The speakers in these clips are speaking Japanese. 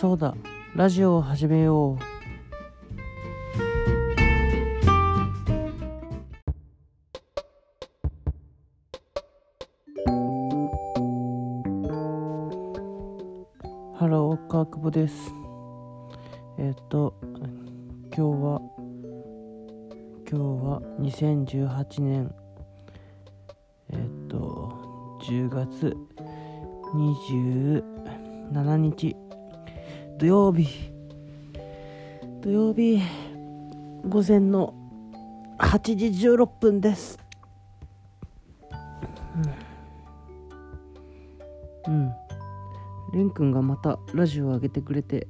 そうだ。ラジオを始めよう。ハロー川久保です。えっ、と今日は今日は2018年。えっ、と10月27日。土曜日。土曜日午前の8時16分です。うん、うん、レン君がまたラジオを上げてくれて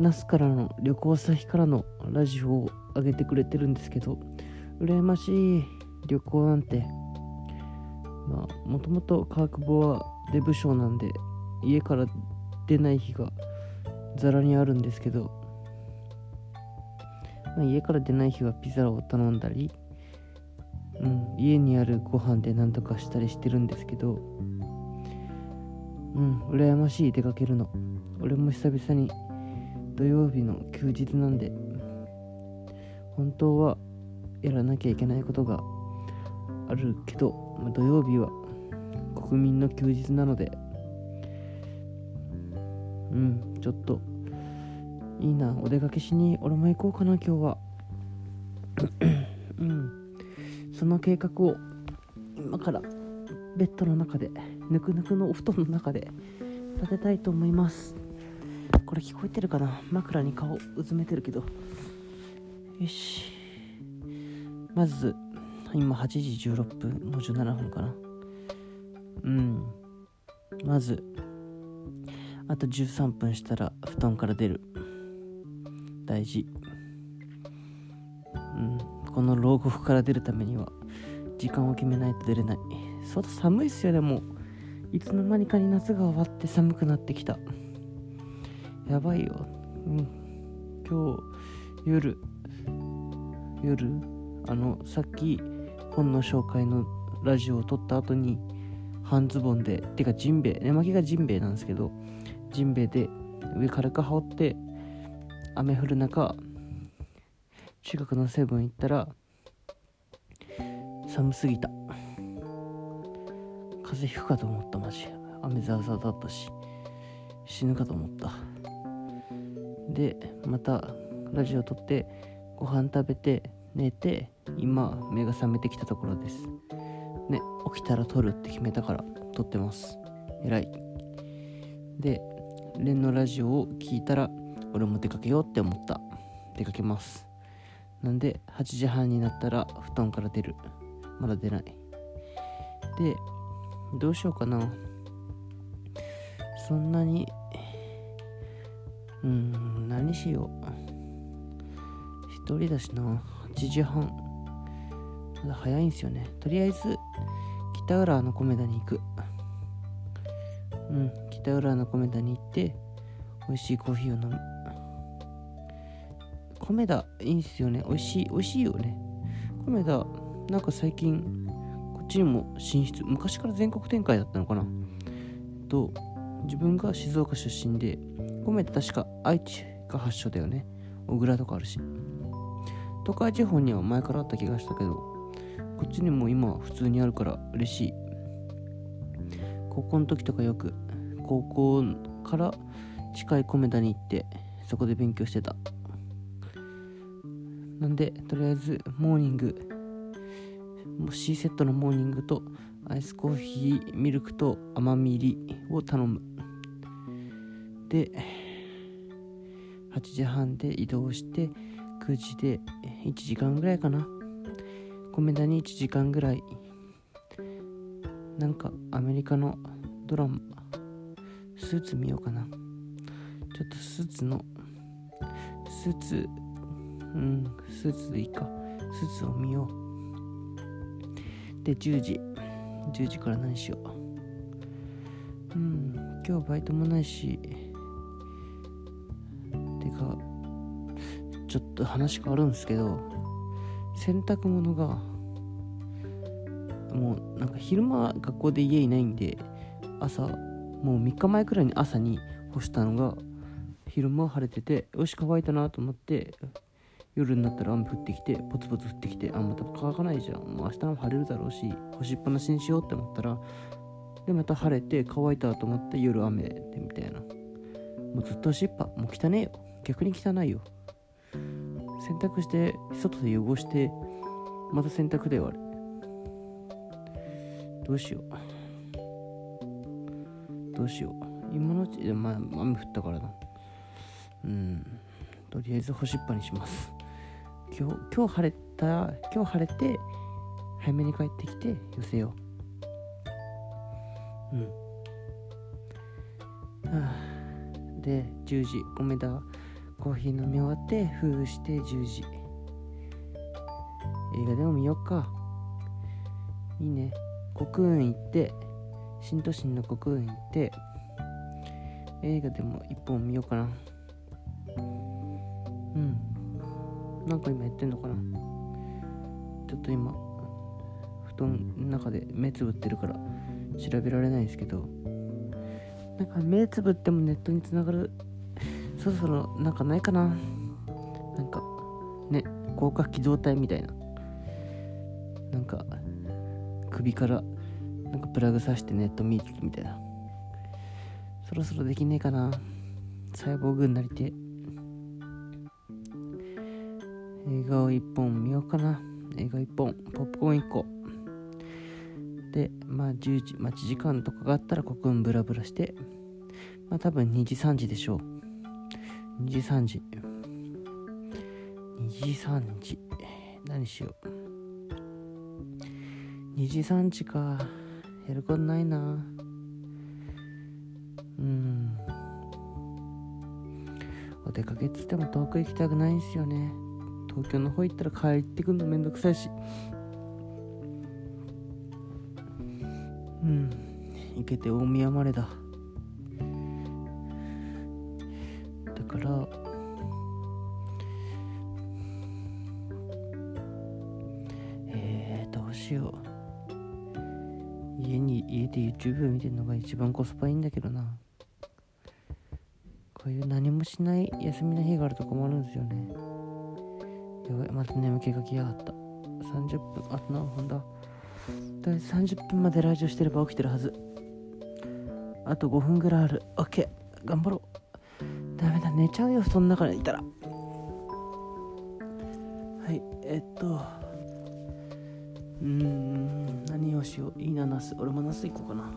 那須からの旅行先からのラジオを上げてくれてるんですけど羨ましい旅行なんて。まあもともと川久保はデブ症なんで家から出ない日がざらにあるんですけど、まあ、家から出ない日はピザを頼んだり、うん、家にあるご飯で何とかしたりしてるんですけどうん羨ましい出かけるの。俺も久々に土曜日の休日なんで本当はやらなきゃいけないことがあるけど、まあ、土曜日は国民の休日なのでうんちょっといいなお出かけしに俺も行こうかな今日は。うん。その計画を今からベッドの中でぬくぬくのお布団の中で立てたいと思います。これ聞こえてるかな？枕に顔うずめてるけど。よし。まず今8時16分もう17分かな。うん。まずあと13分したら布団から出る。大事。うん。この牢獄から出るためには時間を決めないと出れない。外寒いっすよねもいつの間にかに夏が終わって寒くなってきた。やばいよ。うん。今日夜夜あのさっき本の紹介のラジオを撮った後に半ズボンでてかジンベエ寝巻きがジンベエなんですけどジンベエで上軽く羽織って雨降る中近くのセブン行ったら寒すぎた。風邪ひくかと思ったマジ。雨ざわざわだったし死ぬかと思った。でまたラジオ撮ってご飯食べて寝て今目が覚めてきたところです。ね起きたら撮るって決めたから撮ってます。偉い。でレンのラジオを聞いたら俺も出かけようって思った。出かけます。なんで8時半になったら布団から出る。まだ出ない。でどうしようかな。そんなにうん何しよう。一人だしな。8時半。まだ早いんすよね。とりあえず北浦の米田に行く。うん。北浦の米田に行って美味しいコーヒーを飲む。米田いいんすよね。美味しい美味しいよね。米田なんか最近こっちにも進出。昔から全国展開だったのかな。と自分が静岡出身で米田確か愛知が発祥だよね。小倉とかあるし。東海地方には前からあった気がしたけどこっちにも今普通にあるから嬉しい。高校の時とかよく高校から近い米田に行ってそこで勉強してた。なんでとりあえずモーニングもう C セットのモーニングとアイスコーヒーミルクと甘み入りを頼む。で8時半で移動して9時で1時間ぐらいかな。米田に1時間ぐらい。なんかアメリカのドラマ。スーツ見ようかな。ちょっとスーツのスーツうんスーツでいいか。スーツを見よう。で10時。10時から何しよう。うん今日バイトもないし。てかちょっと話変わるんですけど洗濯物がもうなんか昼間学校で家いないんで朝もう3日前くらいに朝に干したのが昼間は晴れててよし乾いたなと思って夜になったら雨降ってきてポツポツ降ってきてあまた乾かないじゃん。もう明日も晴れるだろうし干しっぱなしにしようって思ったらでまた晴れて乾いたと思って夜雨でみたいな。もうずっと干しっぱもう汚ねえよ。逆に汚いよ。洗濯して外で汚してまた洗濯であれどうしよう。どうしよう。今のうちでまあ雨降ったからな。うん。とりあえず干しっぱにします。今日今日晴れた今日晴れて早めに帰ってきて寄せよう。うん。はあ。で10時。米田コーヒー飲み終わって封して10時。映画でも見よっか。いいね。国運行って。新都心の国運行って映画でも一本見ようかな。うん。なんか今やってんのかな。ちょっと今布団の中で目つぶってるから調べられないですけど。なんか目つぶってもネットにつながるそろそろなんかないかな。なんかね広角機動隊みたいな。なんか首からなんかプラグ挿してネット見るみたいな。そろそろできねえかな。細胞群なりて映画を1本見ようかな。映画1本。ポップコーン1個。でまあ10時待ち時間とかがあったらコクンブラブラして。まあ多分2時3時でしょう。2時3時。2時3時。何しよう。2時3時か。やることないな。うん。お出かけっつっても遠く行きたくないんすよね。東京の方行ったら帰ってくんのめんどくさいし。うん。行けて大宮までだだ。家で YouTube 見てるのが一番コスパいいんだけどな。こういう何もしない休みの日があると困るんですよね。やばい。また眠気が来やがった30分。あと何分だとりあえず30分までラジオしてれば起きてるはず。あと5分ぐらいある。OK 頑張ろう。ダメだ。寝ちゃうよ。布団の中にいたら。はい。えっと。うん。しよう。いいなナス。俺もナス行こうかな。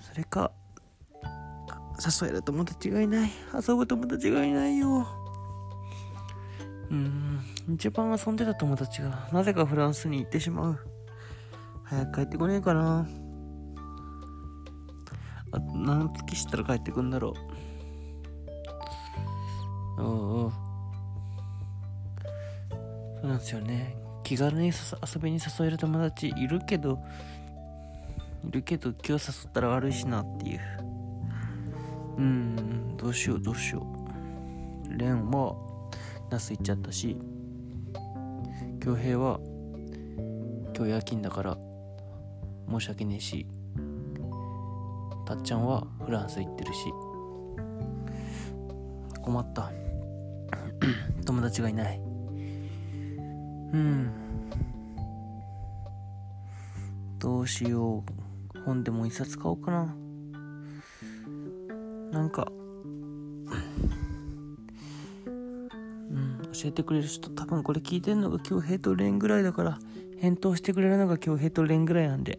それか誘える友達がいない。遊ぶ友達がいないよ。うん一番遊んでた友達がなぜかフランスに行ってしまう。早く帰ってこねえかな。あ何月したら帰ってくんだろう。おうおう。そうなんですよね。気軽に遊びに誘える友達いるけどいるけど今日誘ったら悪いしなっていう。うんどうしようどうしよう。レンはナス行っちゃったし恭平は今日夜勤だから申し訳ねえしたっちゃんはフランス行ってるし困った。友達がいない。うん。どうしよう。本でも一冊買おうかな。なんかうん教えてくれる人多分これ聞いてんのが恭平と蓮ぐらいだから返答してくれるのが恭平と蓮ぐらいなんで。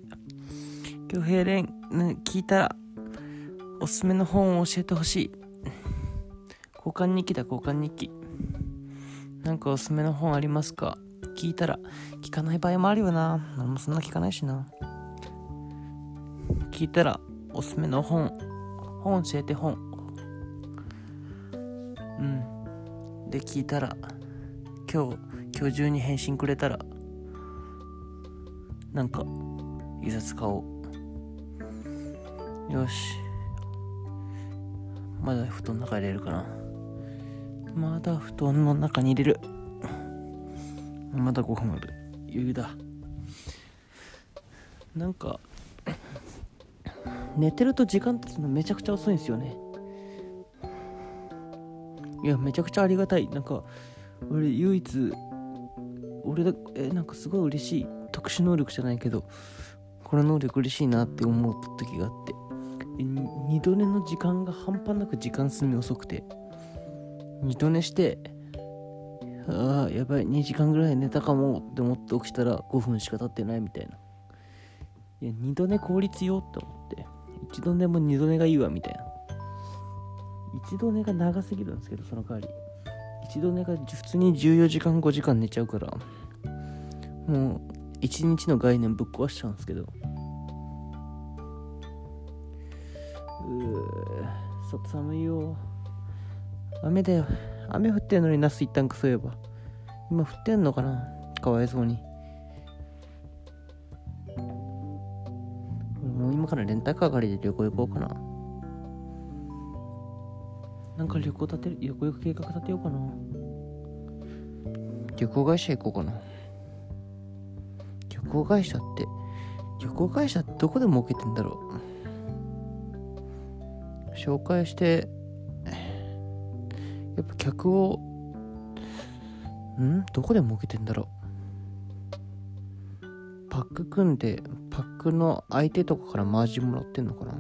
恭平蓮、ね、聞いたらおすすめの本を教えてほしい。交換日記だ交換日記。なんかおすすめの本ありますか？聞いたら聞かない場合もあるよな。俺もそんな聞かないしな。聞いたらおすすめの本。本教えて本。うん。で聞いたら今日今日中に返信くれたらなんかいざ使おう。よし。まだ布団の中入れるかな。まだ布団の中に入れる。まだ5分ある。余裕だ。なんか寝てると時間経つのめちゃくちゃ遅いんですよね。いやめちゃくちゃありがたい。なんか俺唯一俺だえなんかすごい嬉しい。特殊能力じゃないけどこの能力嬉しいなって思った時があって。二度寝の時間が半端なく時間進み遅くて。二度寝してああやばい2時間ぐらい寝たかもって思って起きたら5分しか経ってないみたいな。いや二度寝効率よって思って。一度寝も二度寝がいいわみたいな。一度寝が長すぎるんですけどその代わり。一度寝が普通に14時間5時間寝ちゃうから。もう一日の概念ぶっ壊しちゃうんですけど。うー外寒いよ。雨だよ。雨降ってんのにナス一旦くそいえば。今降ってんのかなかわいそうに。もう今からレンタカー借りで旅行行こうかな。なんか旅行立てる旅行行く計画立てようかな。旅行会社行こうかな。旅行会社って旅行会社どこで儲けてんだろう。紹介してやっぱ客をん？どこで儲けてんだろう？パック組んでパックの相手とかからマージンもらってんのかな？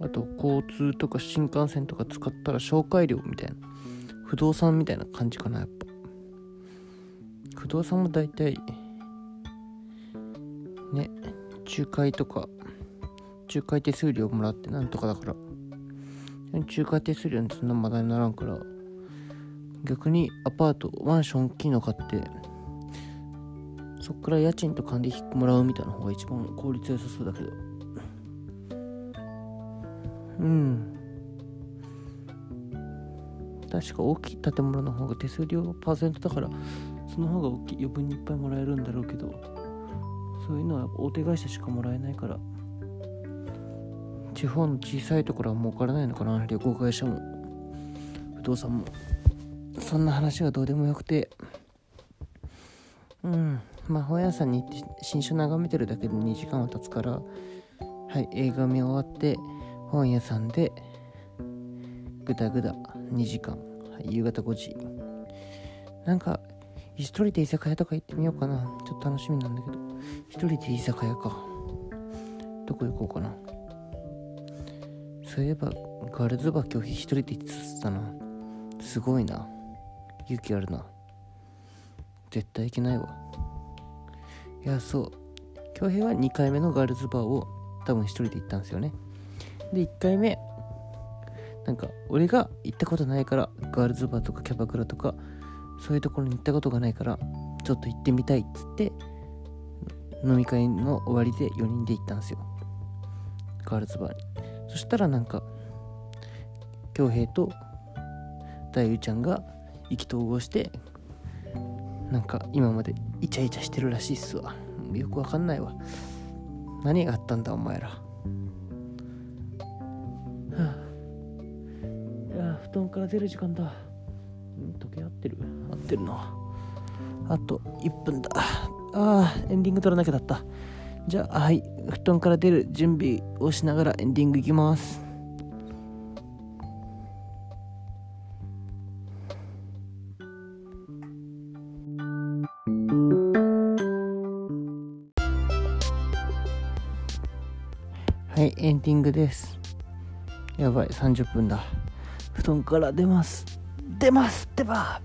あと交通とか新幹線とか使ったら紹介料みたいな不動産みたいな感じかなやっぱ。不動産も大体ね仲介とか仲介手数料もらってなんとかだから。仲介手数料ってそんなまだにならんから。逆にアパートマンション大きいの買ってそっから家賃と管理費もらうみたいな方が一番効率良さそうだけど。うん。確か大きい建物の方が手数料パーセントだからその方が大きい余分にいっぱいもらえるんだろうけどそういうのは大手会社しかもらえないから。地方の小さいところは儲からないのかな？旅行会社も。不動産も。そんな話はどうでもよくて。うん。まあ本屋さんに行って新書眺めてるだけで2時間は経つから。はい。映画見終わって本屋さんでぐだぐだ2時間、はい、夕方5時。なんか一人で居酒屋とか行ってみようかな。ちょっと楽しみなんだけど。一人で居酒屋か。どこ行こうかな。そういえばガールズバー拒否一人で行ってたな。すごいな。勇気あるな。絶対行けないわ。いやそう。恭平は2回目のガールズバーを多分一人で行ったんですよね。で1回目なんか俺が行ったことないからガールズバーとかキャバクラとかそういうところに行ったことがないからちょっと行ってみたいっつって飲み会の終わりで4人で行ったんですよ。ガールズバーに。そしたらなんか恭平と大優ちゃんが意気投合してなんか今までイチャイチャしてるらしいっすわ。よくわかんないわ。何があったんだお前ら。はあ。いや布団から出る時間だ。時計合ってる？合ってるな。あと1分だ。ああエンディング撮らなきゃだった。じゃあはい布団から出る準備をしながらエンディングいきます。はいエンディングです。やばい30分だ。布団から出ます。出ますってば。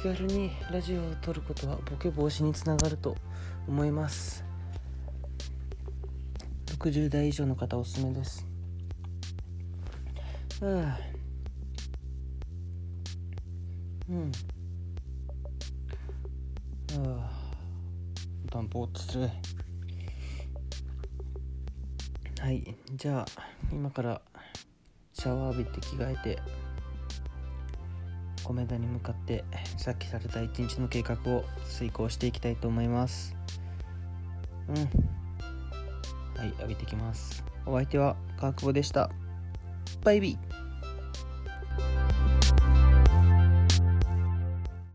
気軽にラジオを撮ることはボケ防止につながると思います。60代以上の方おすすめです。はあ。うん。あ。あ暖房とするはい。じゃあ今からシャワー浴びて着替えて米田に向かってさっきされた一日の計画を遂行していきたいと思います。うん。はい浴びてきます。お相手は川久保でした。バイビー。